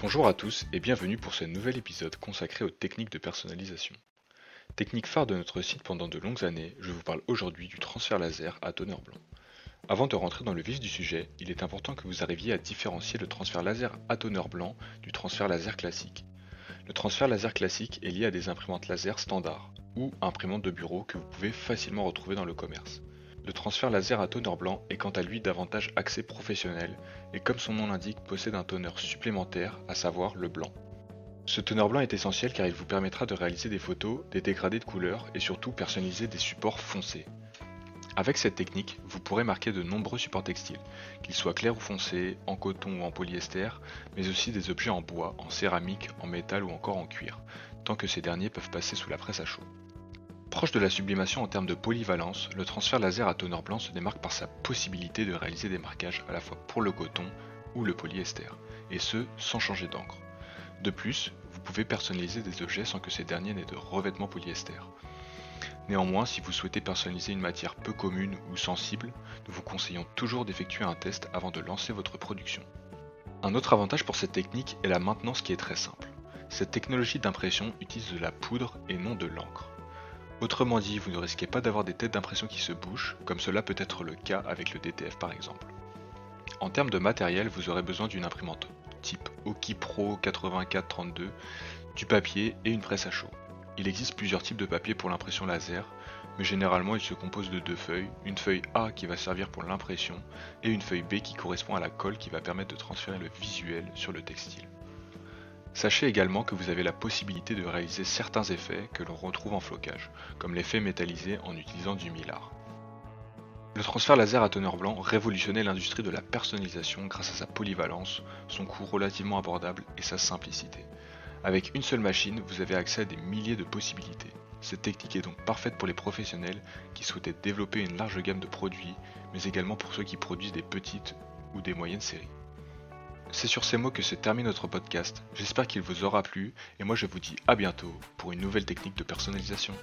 Bonjour à tous et bienvenue pour ce nouvel épisode consacré aux techniques de personnalisation. Technique phare de notre site pendant de longues années, je vous parle aujourd'hui du transfert laser à teneur blanc. Avant de rentrer dans le vif du sujet, il est important que vous arriviez à différencier le transfert laser à teneur blanc du transfert laser classique. Le transfert laser classique est lié à des imprimantes laser standards ou imprimantes de bureau que vous pouvez facilement retrouver dans le commerce. Le transfert laser à teneur blanc est quant à lui davantage axé professionnel et comme son nom l'indique possède un teneur supplémentaire, à savoir le blanc. Ce teneur blanc est essentiel car il vous permettra de réaliser des photos, des dégradés de couleurs et surtout personnaliser des supports foncés. Avec cette technique, vous pourrez marquer de nombreux supports textiles, qu'ils soient clairs ou foncés, en coton ou en polyester, mais aussi des objets en bois, en céramique, en métal ou encore en cuir, tant que ces derniers peuvent passer sous la presse à chaud. Proche de la sublimation en termes de polyvalence, le transfert laser à teneur blanc se démarque par sa possibilité de réaliser des marquages à la fois pour le coton ou le polyester, et ce sans changer d'encre. De plus, vous pouvez personnaliser des objets sans que ces derniers n'aient de revêtement polyester. Néanmoins, si vous souhaitez personnaliser une matière peu commune ou sensible, nous vous conseillons toujours d'effectuer un test avant de lancer votre production. Un autre avantage pour cette technique est la maintenance qui est très simple. Cette technologie d'impression utilise de la poudre et non de l'encre. Autrement dit, vous ne risquez pas d'avoir des têtes d'impression qui se bouchent, comme cela peut être le cas avec le DTF par exemple. En termes de matériel, vous aurez besoin d'une imprimante type Oki Pro 8432, du papier et une presse à chaud. Il existe plusieurs types de papier pour l'impression laser, mais généralement il se compose de deux feuilles, une feuille A qui va servir pour l'impression et une feuille B qui correspond à la colle qui va permettre de transférer le visuel sur le textile. Sachez également que vous avez la possibilité de réaliser certains effets que l'on retrouve en flocage, comme l'effet métallisé en utilisant du mylar. Le transfert laser à teneur blanc révolutionnait l'industrie de la personnalisation grâce à sa polyvalence, son coût relativement abordable et sa simplicité. Avec une seule machine, vous avez accès à des milliers de possibilités. Cette technique est donc parfaite pour les professionnels qui souhaitaient développer une large gamme de produits, mais également pour ceux qui produisent des petites ou des moyennes séries. C'est sur ces mots que se termine notre podcast. J'espère qu'il vous aura plu et moi je vous dis à bientôt pour une nouvelle technique de personnalisation.